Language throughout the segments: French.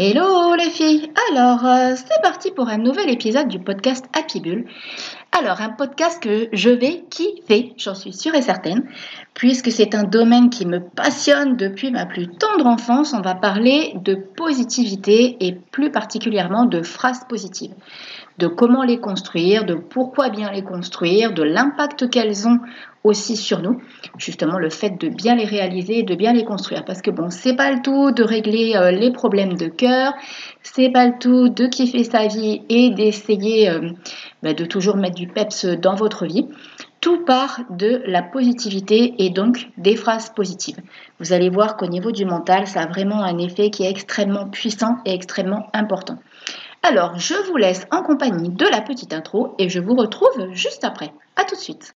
Hello les filles Alors, euh, c'est parti pour un nouvel épisode du podcast Happy Bull. Alors, un podcast que je vais kiffer, j'en suis sûre et certaine, puisque c'est un domaine qui me passionne depuis ma plus tendre enfance. On va parler de positivité et plus particulièrement de phrases positives de comment les construire, de pourquoi bien les construire, de l'impact qu'elles ont aussi sur nous. Justement, le fait de bien les réaliser de bien les construire. Parce que bon, c'est pas le tout de régler euh, les problèmes de cœur, c'est pas le tout de kiffer sa vie et d'essayer euh, bah, de toujours mettre du peps dans votre vie. Tout part de la positivité et donc des phrases positives. Vous allez voir qu'au niveau du mental, ça a vraiment un effet qui est extrêmement puissant et extrêmement important. Alors, je vous laisse en compagnie de la petite intro et je vous retrouve juste après. A tout de suite.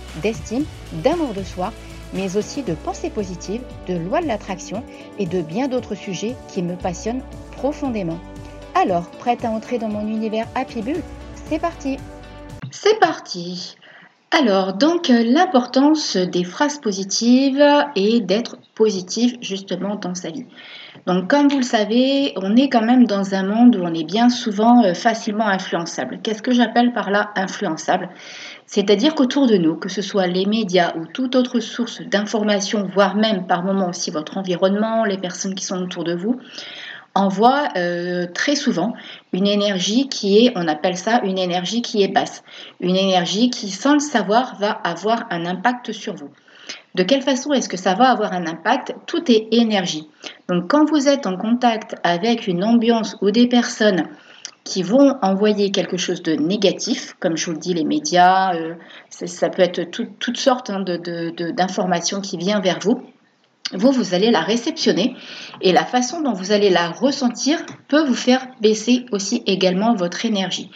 d'estime, d'amour de soi mais aussi de pensée positive, de loi de l'attraction et de bien d'autres sujets qui me passionnent profondément. Alors, prête à entrer dans mon univers Happy Bull C'est parti C'est parti alors, donc, l'importance des phrases positives et d'être positive justement dans sa vie. Donc, comme vous le savez, on est quand même dans un monde où on est bien souvent euh, facilement influençable. Qu'est-ce que j'appelle par là influençable? C'est-à-dire qu'autour de nous, que ce soit les médias ou toute autre source d'information, voire même par moments aussi votre environnement, les personnes qui sont autour de vous, envoie euh, très souvent une énergie qui est, on appelle ça une énergie qui est basse, une énergie qui, sans le savoir, va avoir un impact sur vous. De quelle façon est-ce que ça va avoir un impact? Tout est énergie. Donc quand vous êtes en contact avec une ambiance ou des personnes qui vont envoyer quelque chose de négatif, comme je vous le dis, les médias, euh, ça, peut être toutes sortes hein, d'informations qui viennent vers vous, vous, vous allez la réceptionner et la façon dont vous allez la ressentir peut vous faire baisser aussi également votre énergie.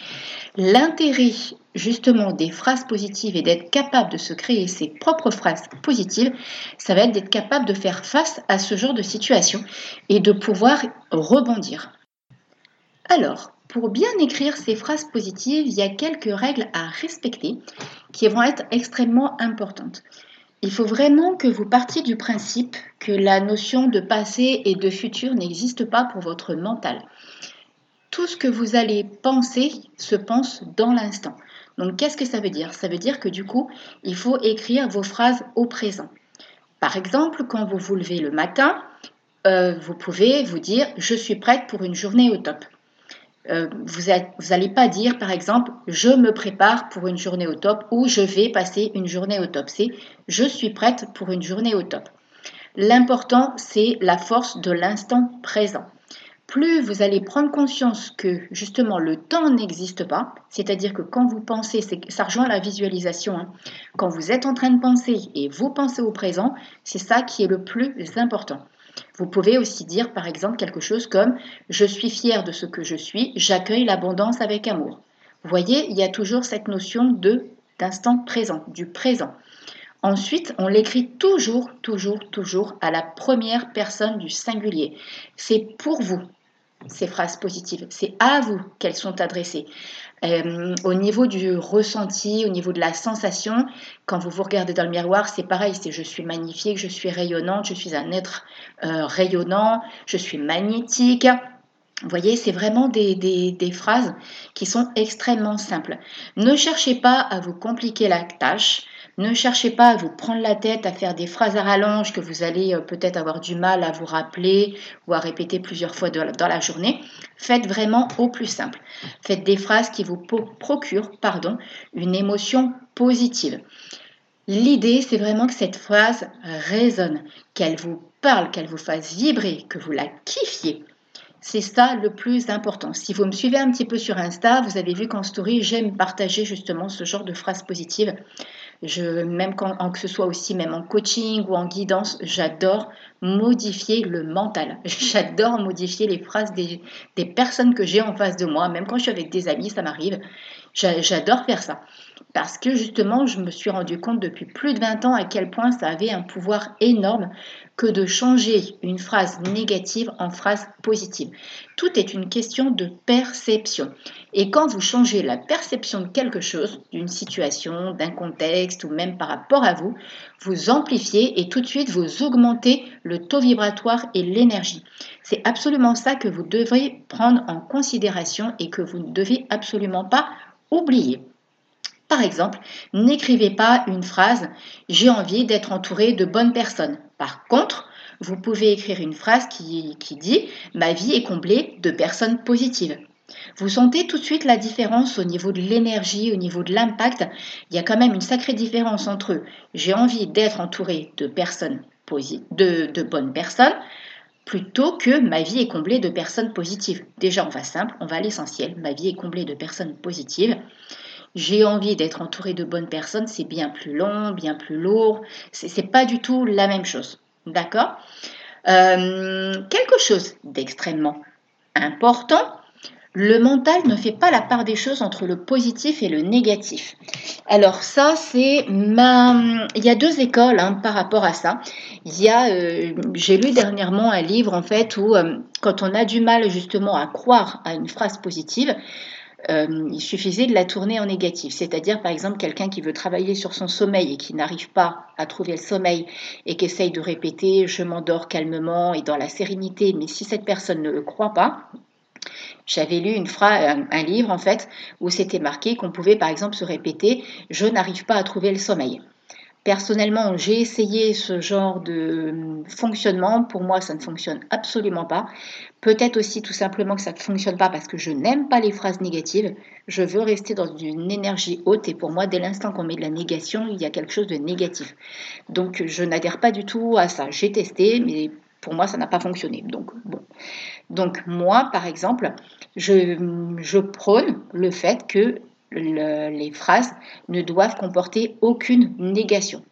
L'intérêt justement des phrases positives et d'être capable de se créer ses propres phrases positives, ça va être d'être capable de faire face à ce genre de situation et de pouvoir rebondir. Alors, pour bien écrire ces phrases positives, il y a quelques règles à respecter qui vont être extrêmement importantes. Il faut vraiment que vous partiez du principe que la notion de passé et de futur n'existe pas pour votre mental. Tout ce que vous allez penser se pense dans l'instant. Donc qu'est-ce que ça veut dire? Ça veut dire que du coup, il faut écrire vos phrases au présent. Par exemple, quand vous vous levez le matin, euh, vous pouvez vous dire ⁇ Je suis prête pour une journée au top ⁇ euh, vous n'allez pas dire, par exemple, je me prépare pour une journée au top ou je vais passer une journée au top. C'est je suis prête pour une journée au top. L'important, c'est la force de l'instant présent. Plus vous allez prendre conscience que justement le temps n'existe pas, c'est-à-dire que quand vous pensez, ça rejoint la visualisation, hein. quand vous êtes en train de penser et vous pensez au présent, c'est ça qui est le plus important. Vous pouvez aussi dire par exemple quelque chose comme Je suis fier de ce que je suis, j'accueille l'abondance avec amour. Vous voyez, il y a toujours cette notion de d'instant présent, du présent. Ensuite, on l'écrit toujours, toujours, toujours à la première personne du singulier. C'est pour vous, ces phrases positives. C'est à vous qu'elles sont adressées. Euh, au niveau du ressenti, au niveau de la sensation, quand vous vous regardez dans le miroir, c'est pareil, c'est je suis magnifique, je suis rayonnante, je suis un être euh, rayonnant, je suis magnétique. Vous voyez, c'est vraiment des, des, phrases qui sont extrêmement simples. Ne cherchez pas à vous compliquer la tâche. Ne cherchez pas à vous prendre la tête à faire des phrases à rallonge que vous allez euh, peut-être avoir du mal à vous rappeler ou à répéter plusieurs fois dans la journée. Faites vraiment au plus simple. Faites des phrases qui vous procurent pardon, une émotion positive. L'idée, c'est vraiment que cette phrase résonne, qu'elle vous parle, qu'elle vous fasse vibrer, que vous la kiffiez. C'est ça le plus important. Si vous me suivez un petit peu sur Insta, vous avez vu qu'en story, j'aime partager justement ce genre de phrases positives. Même quand, que ce soit aussi même en coaching ou en guidance, j'adore modifier le mental. J'adore modifier les phrases des personnes que j'ai en face de moi. Même quand je suis avec des amis, ça m'arrive. J'adore faire ça. Parce que justement, je me suis rendu compte depuis plus de 20 ans à quel point ça avait un pouvoir énorme que de changer une phrase négative en phrase positive. Tout est une question de perception. Et quand vous changez la perception de quelque chose, d'une situation, d'un contexte ou même par rapport à vous, vous amplifiez et tout de suite vous augmentez le taux vibratoire et l'énergie. C'est absolument ça que vous devez prendre en considération et que vous ne devez absolument pas oublier. Par exemple, n'écrivez pas une phrase J'ai envie d'être entouré de bonnes personnes. Par contre, vous pouvez écrire une phrase qui, dit Ma vie est comblée de personnes positives. Vous sentez tout de suite la différence au niveau de l'énergie, au niveau de l'impact. Il y a quand même une sacrée différence entre j'ai envie d'être entouré de personnes de, de bonnes personnes plutôt que ma vie est comblée de personnes positives. Déjà, on va simple, on va à l'essentiel. Ma vie est comblée de personnes positives j'ai envie d'être entouré de bonnes personnes, c'est bien plus long, bien plus lourd. C'est, pas du tout la même chose. D'accord? Euh, Quelque chose d'extrêmement important. Le mental ne fait pas la part des choses entre le positif et le négatif. Alors ça, c'est ma... Il y a deux écoles hein, par rapport à ça. Il y a, euh, j'ai lu dernièrement un livre en fait où euh, quand on a du mal justement à croire à une phrase positive, euh, il suffisait de la tourner en négatif. C'est-à-dire, par exemple, quelqu'un qui veut travailler sur son sommeil et qui n'arrive pas à trouver le sommeil et qui essaye de répéter je m'endors calmement et dans la sérénité, mais si cette personne ne le croit pas, j'avais lu une phrase, un, livre en fait, où c'était marqué qu'on pouvait par exemple se répéter Je n'arrive pas à trouver le sommeil. Personnellement, j'ai essayé ce genre de fonctionnement. Pour moi, ça ne fonctionne absolument pas. Peut-être aussi tout simplement que ça ne fonctionne pas parce que je n'aime pas les phrases négatives. Je veux rester dans une énergie haute et pour moi, dès l'instant qu'on met de la négation, il y a quelque chose de négatif. Donc, je n'adhère pas du tout à ça. J'ai testé, mais pour moi, ça n'a pas fonctionné. Donc, bon. Donc, moi, par exemple, je, je prône le fait que les phrases ne doivent comporter aucune négation.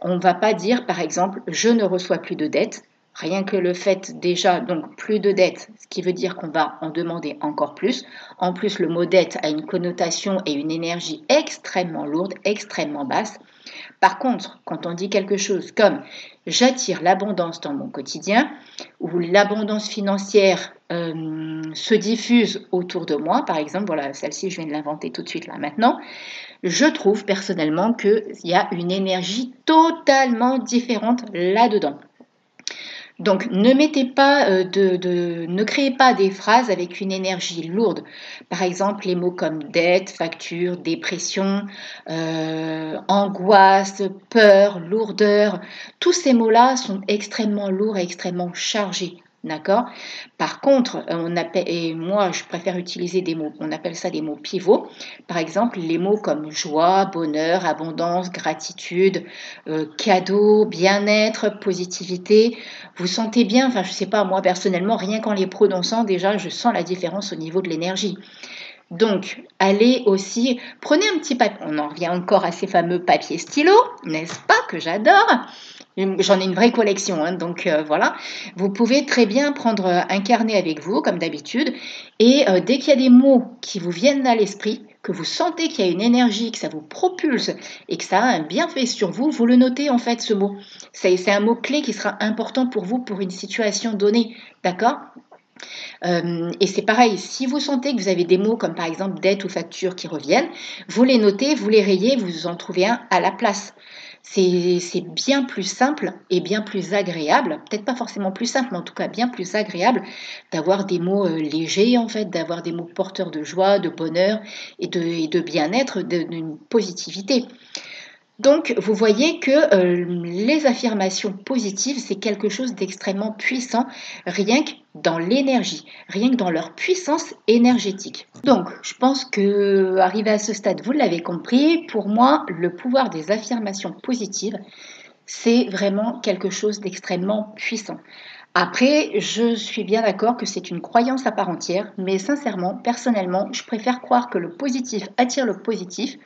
On ne va pas dire, par exemple, je ne reçois plus de dettes. Rien que le fait déjà, donc plus de dettes, ce qui veut dire qu'on va en demander encore plus. En plus, le mot dette a une connotation et une énergie extrêmement lourde, extrêmement basse. Par contre, quand on dit quelque chose comme j'attire l'abondance dans mon quotidien ou l'abondance financière euh, se diffuse autour de moi, par exemple, voilà, celle-ci, je viens de l'inventer tout de suite là maintenant, je trouve personnellement qu'il y a une énergie totalement différente là-dedans. Donc ne mettez pas euh, de, ne créez pas des phrases avec une énergie lourde. Par exemple, les mots comme dette, facture, dépression, euh, angoisse, peur, lourdeur, tous ces mots-là sont extrêmement lourds et extrêmement chargés. D'accord? Par contre, euh, on appelle, moi je préfère utiliser des mots, on appelle ça des mots pivots. Par exemple, les mots comme joie, bonheur, abondance, gratitude, euh, cadeau, bien-être, positivité. Vous sentez bien, enfin je sais pas, moi personnellement, rien qu'en les prononçant, déjà je sens la différence au niveau de l'énergie. Donc, allez aussi, prenez un petit papier, on en revient encore à ces fameux papiers stylos, n'est-ce pas, que j'adore? J'en ai une vraie collection, hein, donc euh, voilà. Vous pouvez très bien prendre un carnet avec vous, comme d'habitude, et euh, dès qu'il y a des mots qui vous viennent à l'esprit, que vous sentez qu'il y a une énergie, que ça vous propulse et que ça a un bienfait sur vous, vous le notez en fait ce mot. C'est un mot clé qui sera important pour vous pour une situation donnée, d'accord? Euh, et c'est pareil, si vous sentez que vous avez des mots comme par exemple dette ou facture qui reviennent, vous les notez, vous les rayez, vous en trouvez un à la place c'est bien plus simple et bien plus agréable, peut-être pas forcément plus simple, mais en tout cas bien plus agréable d'avoir des mots euh, légers en fait, d'avoir des mots porteurs de joie, de bonheur et de, de bien-être, d'une positivité. Donc, vous voyez que euh, les affirmations positives, c'est quelque chose d'extrêmement puissant, rien que dans l'énergie, rien que dans leur puissance énergétique. Donc, je pense que, arrivé à ce stade, vous l'avez compris, pour moi, le pouvoir des affirmations positives, c'est vraiment quelque chose d'extrêmement puissant. Après, je suis bien d'accord que c'est une croyance à part entière, mais sincèrement, personnellement, je préfère croire que le positif attire le positif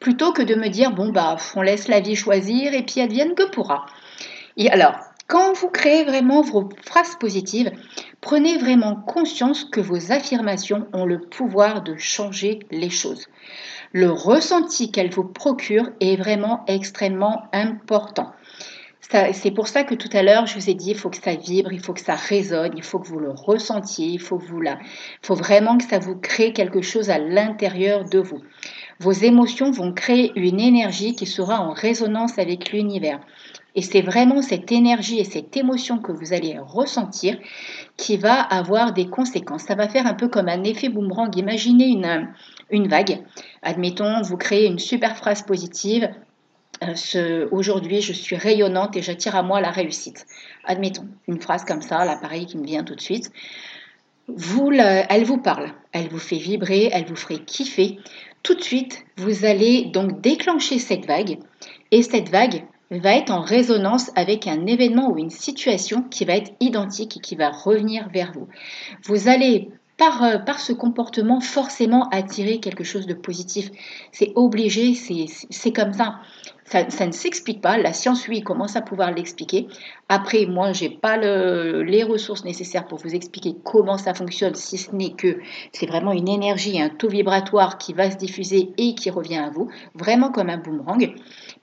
plutôt que de me dire bon bah on laisse la vie choisir et puis advienne que pourra. Et alors, quand vous créez vraiment vos phrases positives, prenez vraiment conscience que vos affirmations ont le pouvoir de changer les choses. Le ressenti qu'elles vous procurent est vraiment extrêmement important. C'est pour ça que tout à l'heure, je vous ai dit, il faut que ça vibre, il faut que ça résonne, il faut que vous le ressentiez, il faut, vous la, faut vraiment que ça vous crée quelque chose à l'intérieur de vous. Vos émotions vont créer une énergie qui sera en résonance avec l'univers. Et c'est vraiment cette énergie et cette émotion que vous allez ressentir qui va avoir des conséquences. Ça va faire un peu comme un effet boomerang. Imaginez une, une vague. Admettons, vous créez une super phrase positive aujourd'hui je suis rayonnante et j'attire à moi la réussite. Admettons, une phrase comme ça, l'appareil qui me vient tout de suite. Elle vous parle, elle vous fait vibrer, elle vous ferait kiffer. Tout de suite, vous allez donc déclencher cette vague et cette vague va être en résonance avec un événement ou une situation qui va être identique et qui va revenir vers vous. Vous allez par, euh, par, ce comportement forcément attirer quelque chose de positif. C'est obligé, c'est comme ça. Ça, ne s'explique pas. La science, oui, commence à pouvoir l'expliquer. Après, moi, je n'ai pas les ressources nécessaires pour vous expliquer comment ça fonctionne, si ce n'est que c'est vraiment une énergie, un taux vibratoire qui va se diffuser et qui revient à vous, vraiment comme un boomerang.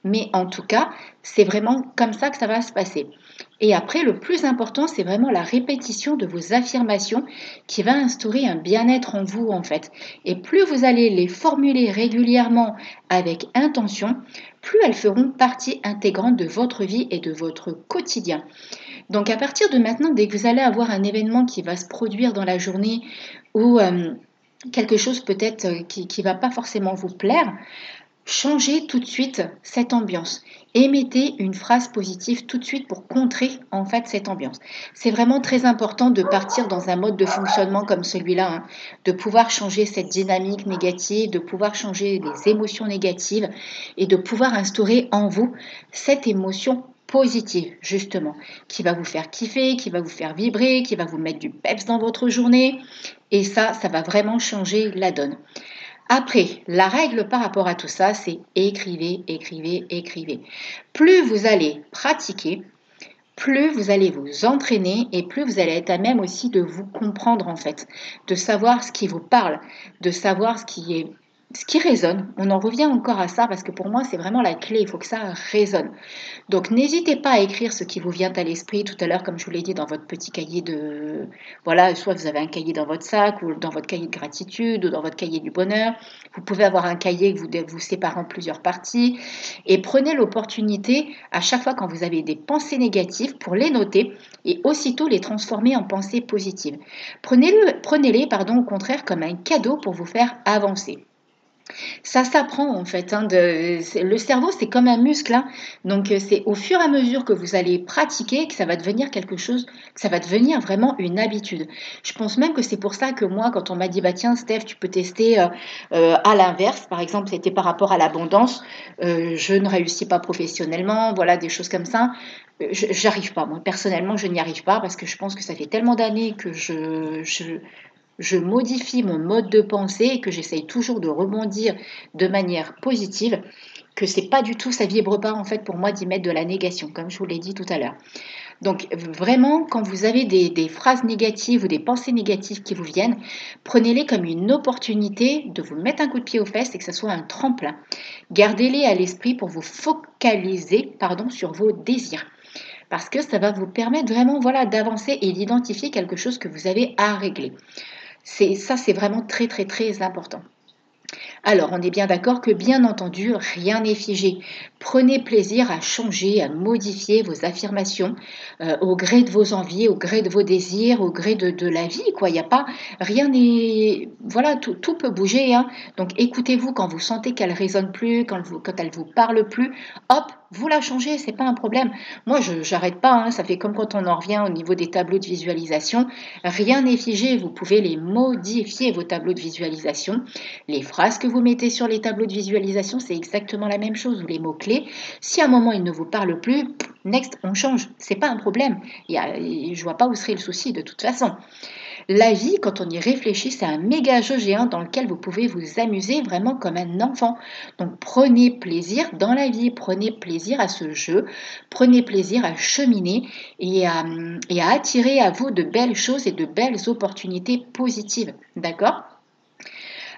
Mais en tout cas, c'est vraiment comme ça que ça va se passer. Et après, le plus important, c'est vraiment la répétition de vos affirmations qui va instaurer un bien-être en vous, en fait. Et plus vous allez les formuler régulièrement avec intention, plus elles feront partie intégrante de votre vie et de votre quotidien. Donc à partir de maintenant, dès que vous allez avoir un événement qui va se produire dans la journée ou euh, quelque chose peut-être euh, qui ne va pas forcément vous plaire, changez tout de suite cette ambiance. Émettez une phrase positive tout de suite pour contrer en fait cette ambiance. C'est vraiment très important de partir dans un mode de fonctionnement comme celui-là, hein. de pouvoir changer cette dynamique négative, de pouvoir changer les émotions négatives et de pouvoir instaurer en vous cette émotion positive, justement, qui va vous faire kiffer, qui va vous faire vibrer, qui va vous mettre du peps dans votre journée. Et ça, ça va vraiment changer la donne. Après, la règle par rapport à tout ça, c'est écrivez, écrivez, écrivez. Plus vous allez pratiquer, plus vous allez vous entraîner et plus vous allez être à même aussi de vous comprendre en fait, de savoir ce qui vous parle, de savoir ce qui est ce qui résonne, on en revient encore à ça parce que pour moi c'est vraiment la clé, il faut que ça résonne. Donc n'hésitez pas à écrire ce qui vous vient à l'esprit tout à l'heure comme je vous l'ai dit dans votre petit cahier de voilà, soit vous avez un cahier dans votre sac ou dans votre cahier de gratitude ou dans votre cahier du bonheur. Vous pouvez avoir un cahier que vous vous séparez en plusieurs parties et prenez l'opportunité à chaque fois quand vous avez des pensées négatives pour les noter et aussitôt les transformer en pensées positives. Prenez-les prenez pardon au contraire comme un cadeau pour vous faire avancer. Ça s'apprend en fait. Hein, le cerveau, c'est comme un muscle. Hein. donc euh, c'est au fur et à mesure que vous allez pratiquer que ça va devenir quelque chose, que ça va devenir vraiment une habitude. Je pense même que c'est pour ça que moi, quand on m'a dit, bah tiens, Steph, tu peux tester euh, euh, à l'inverse. Par exemple, c'était par rapport à l'abondance. je ne réussis pas professionnellement, voilà, des choses comme ça. J'arrive pas. Moi, personnellement, je n'y arrive pas parce que je pense que ça fait tellement d'années que je, je je modifie mon mode de pensée et que j'essaye toujours de rebondir de manière positive, que c'est pas du tout, ça vibre pas en fait pour moi d'y mettre de la négation, comme je vous l'ai dit tout à l'heure. Donc vraiment, quand vous avez des, phrases négatives ou des pensées négatives qui vous viennent, prenez-les comme une opportunité de vous mettre un coup de pied aux fesses et que ce soit un tremplin. Gardez-les à l'esprit pour vous focaliser pardon, sur vos désirs. Parce que ça va vous permettre vraiment voilà, d'avancer et d'identifier quelque chose que vous avez à régler. Ça, c'est vraiment très très très important. Alors, on est bien d'accord que, bien entendu, rien n'est figé. Prenez plaisir à changer, à modifier vos affirmations euh, au gré de vos envies, au gré de vos désirs, au gré de, la vie. Quoi, il a pas, rien n'est, voilà, tout, peut bouger. Hein. Donc, écoutez-vous quand vous sentez qu'elle résonne plus, quand, vous, quand elle vous parle plus. Hop, vous la changez, c'est pas un problème. Moi, je n'arrête pas. Hein. ça fait comme quand on en revient au niveau des tableaux de visualisation. Rien n'est figé. Vous pouvez les modifier vos tableaux de visualisation, les phrases que vous mettez sur les tableaux de visualisation, c'est exactement la même chose, ou les mots-clés. Si à un moment il ne vous parle plus, next, on change. C'est pas un problème. Il y je vois pas où serait le souci de toute façon. La vie, quand on y réfléchit, c'est un méga jeu géant dans lequel vous pouvez vous amuser vraiment comme un enfant. Donc prenez plaisir dans la vie, prenez plaisir à ce jeu, prenez plaisir à cheminer et à, et à attirer à vous de belles choses et de belles opportunités positives. D'accord?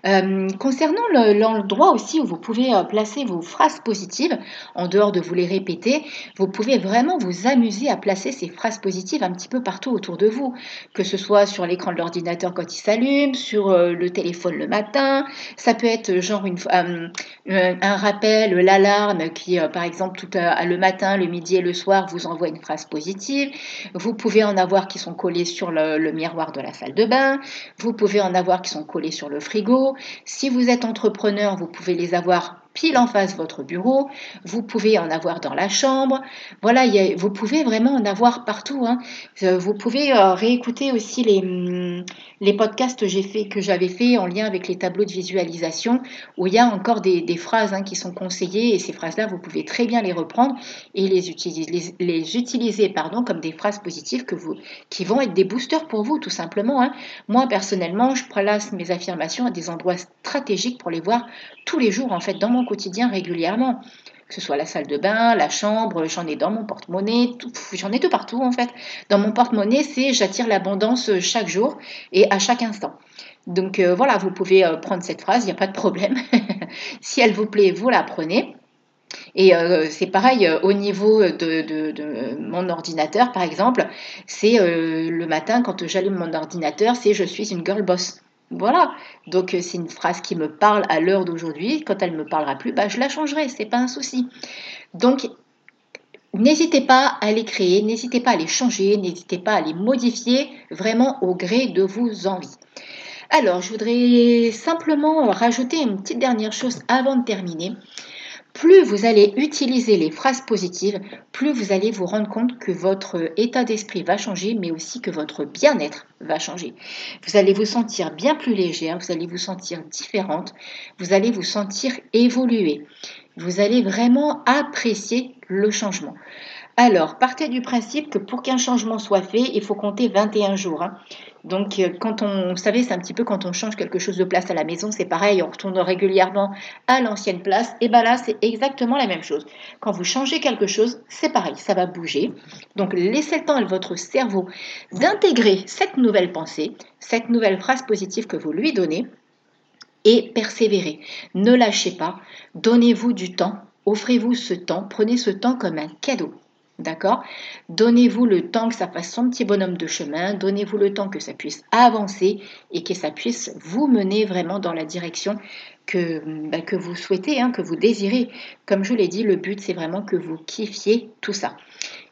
Euh, concernant l'endroit aussi où vous pouvez euh, placer vos phrases positives, en dehors de vous les répéter, vous pouvez vraiment vous amuser à placer ces phrases positives un petit peu partout autour de vous, que ce soit sur l'écran de l'ordinateur quand il s'allume, sur euh, le téléphone le matin, ça peut être genre un rappel, l'alarme qui, par exemple, tout le matin, le midi et le soir vous envoie une phrase positive. Vous pouvez en avoir qui sont collés sur le miroir de la salle de bain. Vous pouvez en avoir qui sont collés sur le frigo. Si vous êtes entrepreneur, vous pouvez les avoir pile en face de votre bureau, vous pouvez en avoir dans la chambre, voilà, vous pouvez vraiment en avoir partout. Hein. Euh, vous pouvez euh, réécouter aussi les, hum, les podcasts que, j'ai que j'avais fait en lien avec les tableaux de visualisation, où il y a encore des, phrases hein, qui sont conseillées, et ces phrases-là, vous pouvez très bien les reprendre et les utiliser, comme des phrases positives qui vont être des boosters pour vous, tout simplement. Hein. Moi, personnellement, je place mes affirmations à des endroits stratégiques pour les voir tous les jours, en fait, dans mon quotidien régulièrement. Que ce soit la salle de bain, la chambre, j'en ai dans mon porte-monnaie, j'en ai tout partout en fait. Dans mon porte-monnaie, c'est j'attire l'abondance chaque jour et à chaque instant. Donc euh, voilà, vous pouvez euh, prendre cette phrase, il n'y a pas de problème. si elle vous plaît, vous la prenez. Et euh, c'est pareil au niveau de, de, mon ordinateur, par exemple. C'est le matin quand j'allume mon ordinateur, c'est je suis une girl boss. Voilà, donc euh, c'est une phrase qui me parle à l'heure d'aujourd'hui. Quand elle ne me parlera plus, bah, je la changerai, c'est pas un souci. Donc n'hésitez pas à les créer, n'hésitez pas à les changer, n'hésitez pas à les modifier vraiment au gré de vos envies. Alors, je voudrais simplement rajouter une petite dernière chose avant de terminer. Plus vous allez utiliser les phrases positives, plus vous allez vous rendre compte que votre état d'esprit va changer, mais aussi que votre bien-être va changer. Vous allez vous sentir bien plus légère, vous allez vous sentir différente, vous allez vous sentir évoluer. Vous allez vraiment apprécier le changement. Alors, partez du principe que pour qu'un changement soit fait, il faut compter 21 jours. Hein. Donc, euh, quand on, vous savez, c'est un petit peu quand on change quelque chose de place à la maison, c'est pareil, on retourne régulièrement à l'ancienne place. Et bien là, c'est exactement la même chose. Quand vous changez quelque chose, c'est pareil, ça va bouger. Donc, laissez le temps à votre cerveau d'intégrer cette nouvelle pensée, cette nouvelle phrase positive que vous lui donnez et persévérez. Ne lâchez pas, donnez-vous du temps, offrez-vous ce temps, prenez ce temps comme un cadeau. D'accord? Donnez-vous le temps que ça fasse son petit bonhomme de chemin, donnez-vous le temps que ça puisse avancer et que ça puisse vous mener vraiment dans la direction que, bah, vous souhaitez, hein, que vous désirez. Comme je l'ai dit, le but c'est vraiment que vous kiffiez tout ça.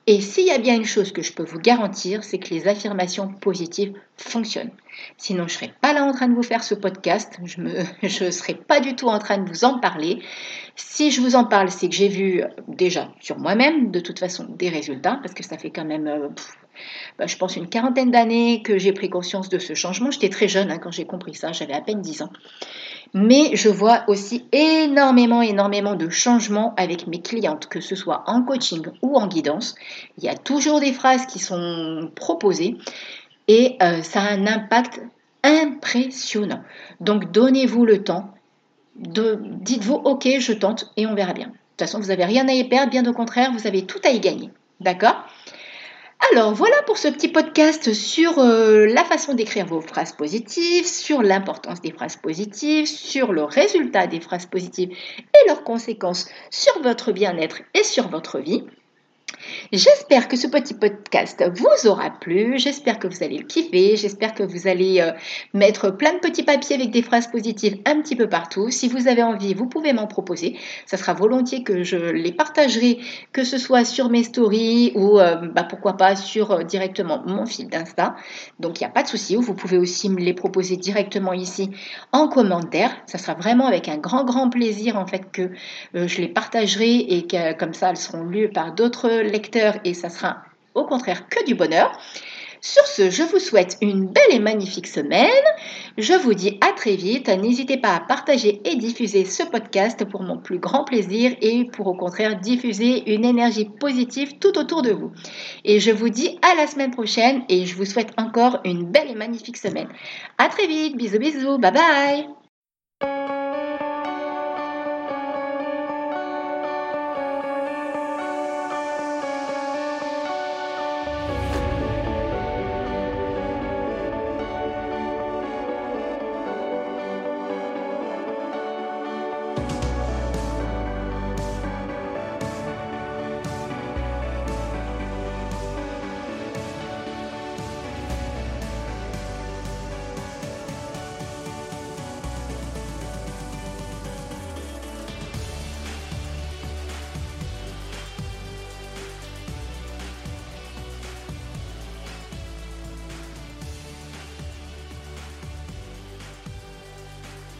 Et s'il y a bien une chose que je peux vous garantir, c'est que les affirmations positives fonctionnent. Sinon, je ne serais pas là en train de vous faire ce podcast, je ne serais pas du tout en train de vous en parler. Si je vous en parle, c'est que j'ai vu euh, déjà sur moi-même, de toute façon, des résultats, parce que ça fait quand même, euh, bah, je pense, une quarantaine d'années que j'ai pris conscience de ce changement. J'étais très jeune hein, quand j'ai compris ça, j'avais à peine 10 ans. Mais je vois aussi énormément, énormément de changements avec mes clientes, que ce soit en coaching ou en guidance. Il y a toujours des phrases qui sont proposées et euh, ça a un impact impressionnant. Donc donnez-vous le temps. Dites-vous, ok, je tente et on verra bien. De toute façon, vous n'avez rien à y perdre, bien au contraire, vous avez tout à y gagner. D'accord? Alors voilà pour ce petit podcast sur euh, la façon d'écrire vos phrases positives, sur l'importance des phrases positives, sur le résultat des phrases positives et leurs conséquences sur votre bien-être et sur votre vie. J'espère que ce petit podcast vous aura plu, j'espère que vous allez le kiffer, j'espère que vous allez euh, mettre plein de petits papiers avec des phrases positives un petit peu partout. Si vous avez envie, vous pouvez m'en proposer. Ça sera volontiers que je les partagerai, que ce soit sur mes stories ou euh, bah, pourquoi pas sur euh, directement mon fil d'Insta. Donc il n'y a pas de souci, vous pouvez aussi me les proposer directement ici en commentaire. Ça sera vraiment avec un grand grand plaisir en fait que je les partagerai et que comme ça elles seront lues par d'autres lecteurs et ça sera au contraire que du bonheur. Sur ce, je vous souhaite une belle et magnifique semaine. Je vous dis à très vite. N'hésitez pas à partager et diffuser ce podcast pour mon plus grand plaisir et pour au contraire diffuser une énergie positive tout autour de vous. Et je vous dis à la semaine prochaine et je vous souhaite encore une belle et magnifique semaine. À très vite. Bisous bisous. Bye bye.